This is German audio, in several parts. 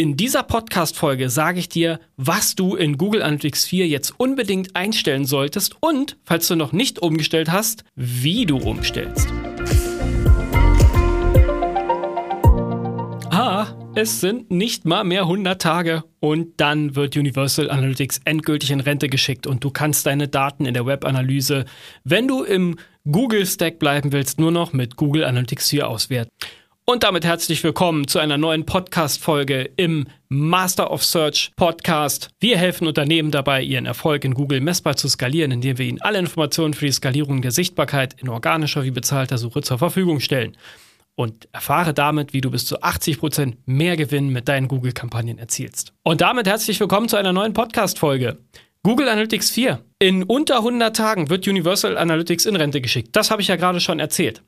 In dieser Podcast-Folge sage ich dir, was du in Google Analytics 4 jetzt unbedingt einstellen solltest und, falls du noch nicht umgestellt hast, wie du umstellst. Ah, es sind nicht mal mehr 100 Tage und dann wird Universal Analytics endgültig in Rente geschickt und du kannst deine Daten in der Webanalyse, wenn du im Google Stack bleiben willst, nur noch mit Google Analytics 4 auswerten. Und damit herzlich willkommen zu einer neuen Podcast-Folge im Master of Search Podcast. Wir helfen Unternehmen dabei, ihren Erfolg in Google messbar zu skalieren, indem wir ihnen alle Informationen für die Skalierung der Sichtbarkeit in organischer wie bezahlter Suche zur Verfügung stellen. Und erfahre damit, wie du bis zu 80 Prozent mehr Gewinn mit deinen Google-Kampagnen erzielst. Und damit herzlich willkommen zu einer neuen Podcast-Folge. Google Analytics 4. In unter 100 Tagen wird Universal Analytics in Rente geschickt. Das habe ich ja gerade schon erzählt.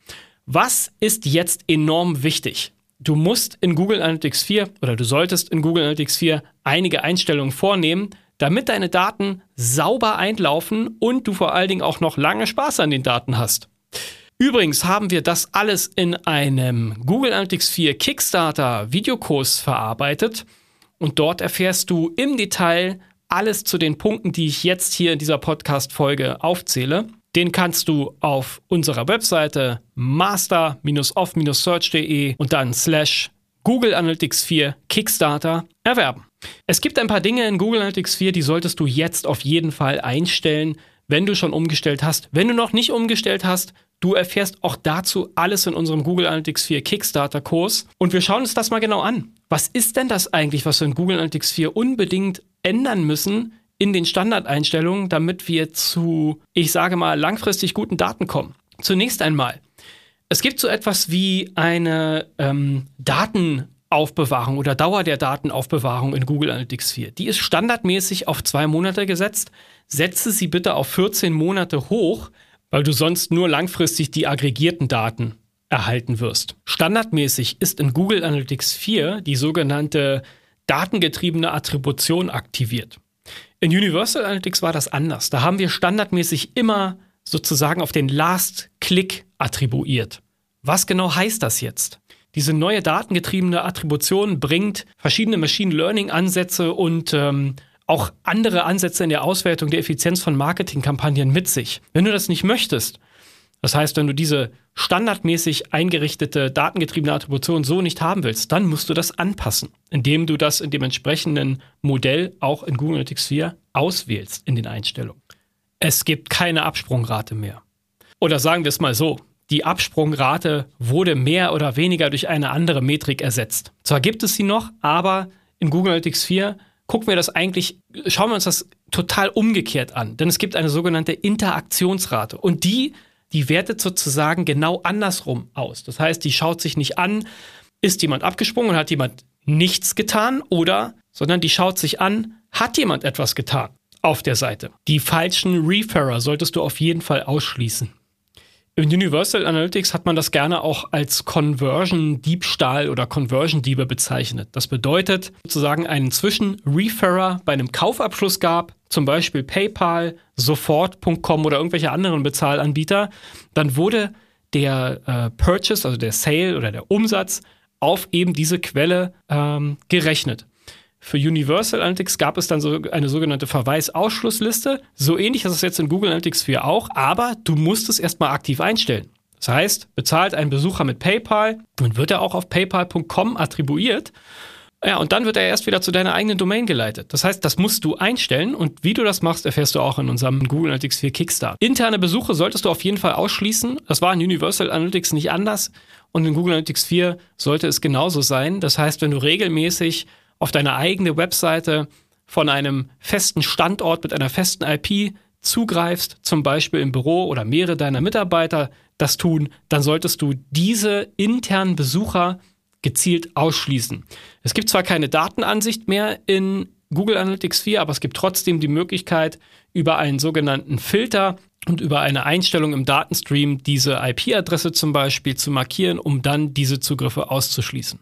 Was ist jetzt enorm wichtig? Du musst in Google Analytics 4 oder du solltest in Google Analytics 4 einige Einstellungen vornehmen, damit deine Daten sauber einlaufen und du vor allen Dingen auch noch lange Spaß an den Daten hast. Übrigens haben wir das alles in einem Google Analytics 4 Kickstarter Videokurs verarbeitet und dort erfährst du im Detail alles zu den Punkten, die ich jetzt hier in dieser Podcast Folge aufzähle. Den kannst du auf unserer Webseite master-off-search.de und dann slash Google Analytics 4 Kickstarter erwerben. Es gibt ein paar Dinge in Google Analytics 4, die solltest du jetzt auf jeden Fall einstellen, wenn du schon umgestellt hast. Wenn du noch nicht umgestellt hast, du erfährst auch dazu alles in unserem Google Analytics 4 Kickstarter Kurs. Und wir schauen uns das mal genau an. Was ist denn das eigentlich, was wir in Google Analytics 4 unbedingt ändern müssen, in den Standardeinstellungen, damit wir zu, ich sage mal, langfristig guten Daten kommen. Zunächst einmal, es gibt so etwas wie eine ähm, Datenaufbewahrung oder Dauer der Datenaufbewahrung in Google Analytics 4. Die ist standardmäßig auf zwei Monate gesetzt. Setze sie bitte auf 14 Monate hoch, weil du sonst nur langfristig die aggregierten Daten erhalten wirst. Standardmäßig ist in Google Analytics 4 die sogenannte datengetriebene Attribution aktiviert. In Universal Analytics war das anders. Da haben wir standardmäßig immer sozusagen auf den Last-Click attribuiert. Was genau heißt das jetzt? Diese neue datengetriebene Attribution bringt verschiedene Machine Learning-Ansätze und ähm, auch andere Ansätze in der Auswertung der Effizienz von Marketingkampagnen mit sich. Wenn du das nicht möchtest, das heißt, wenn du diese standardmäßig eingerichtete datengetriebene Attribution so nicht haben willst, dann musst du das anpassen, indem du das in dem entsprechenden Modell auch in Google Analytics 4 auswählst in den Einstellungen. Es gibt keine Absprungrate mehr. Oder sagen wir es mal so, die Absprungrate wurde mehr oder weniger durch eine andere Metrik ersetzt. Zwar gibt es sie noch, aber in Google Analytics 4 gucken wir das eigentlich, schauen wir uns das total umgekehrt an. Denn es gibt eine sogenannte Interaktionsrate und die die wertet sozusagen genau andersrum aus. Das heißt, die schaut sich nicht an, ist jemand abgesprungen und hat jemand nichts getan oder, sondern die schaut sich an, hat jemand etwas getan auf der Seite. Die falschen Referrer solltest du auf jeden Fall ausschließen. Im Universal Analytics hat man das gerne auch als Conversion-Diebstahl oder Conversion-Diebe bezeichnet. Das bedeutet sozusagen einen Zwischen-Referrer bei einem Kaufabschluss gab, zum Beispiel PayPal, Sofort.com oder irgendwelche anderen Bezahlanbieter. Dann wurde der äh, Purchase, also der Sale oder der Umsatz auf eben diese Quelle ähm, gerechnet. Für Universal Analytics gab es dann so eine sogenannte Verweisausschlussliste. So ähnlich ist es jetzt in Google Analytics 4 auch, aber du musst es erstmal aktiv einstellen. Das heißt, bezahlt ein Besucher mit PayPal und wird er auch auf paypal.com attribuiert. Ja, und dann wird er erst wieder zu deiner eigenen Domain geleitet. Das heißt, das musst du einstellen und wie du das machst, erfährst du auch in unserem Google Analytics 4 Kickstart. Interne Besuche solltest du auf jeden Fall ausschließen. Das war in Universal Analytics nicht anders und in Google Analytics 4 sollte es genauso sein. Das heißt, wenn du regelmäßig auf deine eigene Webseite von einem festen Standort mit einer festen IP zugreifst, zum Beispiel im Büro oder mehrere deiner Mitarbeiter das tun, dann solltest du diese internen Besucher gezielt ausschließen. Es gibt zwar keine Datenansicht mehr in Google Analytics 4, aber es gibt trotzdem die Möglichkeit, über einen sogenannten Filter und über eine Einstellung im Datenstream diese IP-Adresse zum Beispiel zu markieren, um dann diese Zugriffe auszuschließen.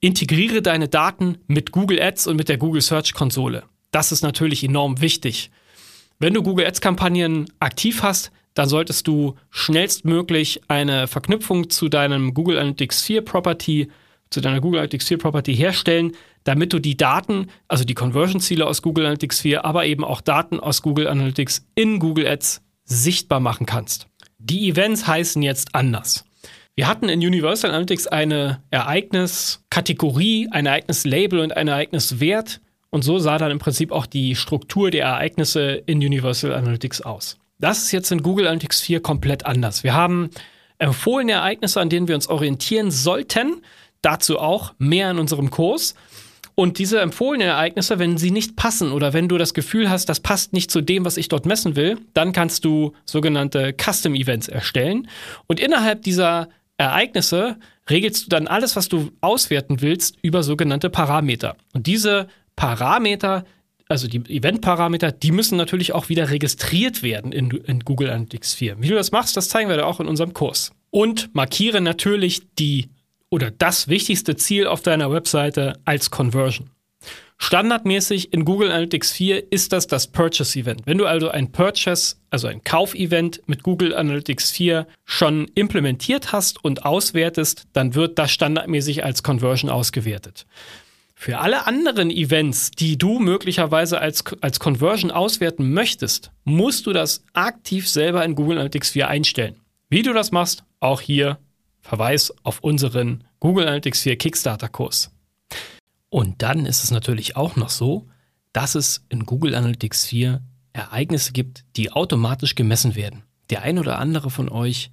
Integriere deine Daten mit Google Ads und mit der Google Search Konsole. Das ist natürlich enorm wichtig. Wenn du Google Ads Kampagnen aktiv hast, dann solltest du schnellstmöglich eine Verknüpfung zu deinem Google Analytics 4 Property, zu deiner Google Analytics 4 Property herstellen, damit du die Daten, also die Conversion-Ziele aus Google Analytics 4, aber eben auch Daten aus Google Analytics in Google Ads sichtbar machen kannst. Die Events heißen jetzt anders. Wir hatten in Universal Analytics eine Ereigniskategorie, ein Ereignislabel und ein Ereigniswert. Und so sah dann im Prinzip auch die Struktur der Ereignisse in Universal Analytics aus. Das ist jetzt in Google Analytics 4 komplett anders. Wir haben empfohlene Ereignisse, an denen wir uns orientieren sollten. Dazu auch mehr in unserem Kurs. Und diese empfohlenen Ereignisse, wenn sie nicht passen oder wenn du das Gefühl hast, das passt nicht zu dem, was ich dort messen will, dann kannst du sogenannte Custom Events erstellen. Und innerhalb dieser Ereignisse regelst du dann alles, was du auswerten willst, über sogenannte Parameter. Und diese Parameter, also die Event-Parameter, die müssen natürlich auch wieder registriert werden in, in Google Analytics 4. Wie du das machst, das zeigen wir dir auch in unserem Kurs. Und markiere natürlich die oder das wichtigste Ziel auf deiner Webseite als Conversion. Standardmäßig in Google Analytics 4 ist das das Purchase Event. Wenn du also ein Purchase, also ein Kaufevent mit Google Analytics 4 schon implementiert hast und auswertest, dann wird das standardmäßig als Conversion ausgewertet. Für alle anderen Events, die du möglicherweise als, als Conversion auswerten möchtest, musst du das aktiv selber in Google Analytics 4 einstellen. Wie du das machst, auch hier Verweis auf unseren Google Analytics 4 Kickstarter-Kurs. Und dann ist es natürlich auch noch so, dass es in Google Analytics 4 Ereignisse gibt, die automatisch gemessen werden. Der ein oder andere von euch,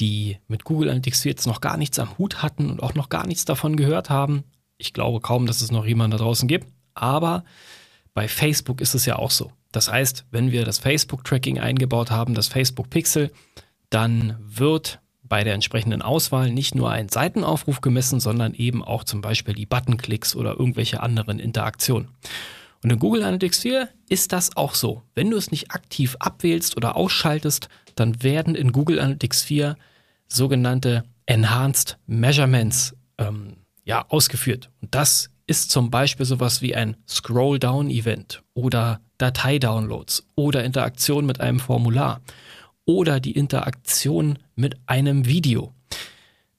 die mit Google Analytics 4 jetzt noch gar nichts am Hut hatten und auch noch gar nichts davon gehört haben, ich glaube kaum, dass es noch jemanden da draußen gibt, aber bei Facebook ist es ja auch so. Das heißt, wenn wir das Facebook-Tracking eingebaut haben, das Facebook Pixel, dann wird bei der entsprechenden Auswahl nicht nur ein Seitenaufruf gemessen, sondern eben auch zum Beispiel die Buttonklicks oder irgendwelche anderen Interaktionen. Und in Google Analytics 4 ist das auch so. Wenn du es nicht aktiv abwählst oder ausschaltest, dann werden in Google Analytics 4 sogenannte Enhanced Measurements ähm, ja, ausgeführt. Und das ist zum Beispiel sowas wie ein Scroll-Down-Event oder Dateidownloads oder Interaktion mit einem Formular oder die Interaktion mit einem Video.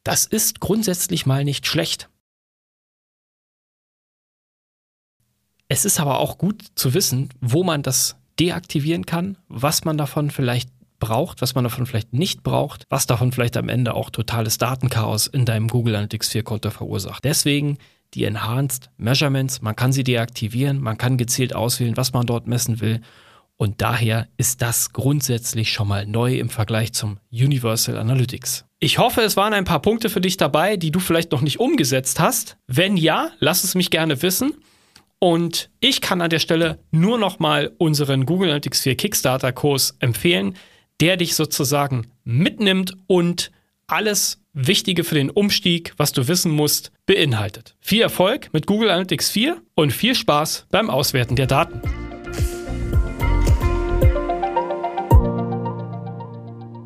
Das ist grundsätzlich mal nicht schlecht. Es ist aber auch gut zu wissen, wo man das deaktivieren kann, was man davon vielleicht braucht, was man davon vielleicht nicht braucht, was davon vielleicht am Ende auch totales Datenchaos in deinem Google Analytics 4 Konto verursacht. Deswegen die Enhanced Measurements, man kann sie deaktivieren, man kann gezielt auswählen, was man dort messen will und daher ist das grundsätzlich schon mal neu im Vergleich zum Universal Analytics. Ich hoffe, es waren ein paar Punkte für dich dabei, die du vielleicht noch nicht umgesetzt hast. Wenn ja, lass es mich gerne wissen. Und ich kann an der Stelle nur noch mal unseren Google Analytics 4 Kickstarter Kurs empfehlen, der dich sozusagen mitnimmt und alles Wichtige für den Umstieg, was du wissen musst, beinhaltet. Viel Erfolg mit Google Analytics 4 und viel Spaß beim Auswerten der Daten.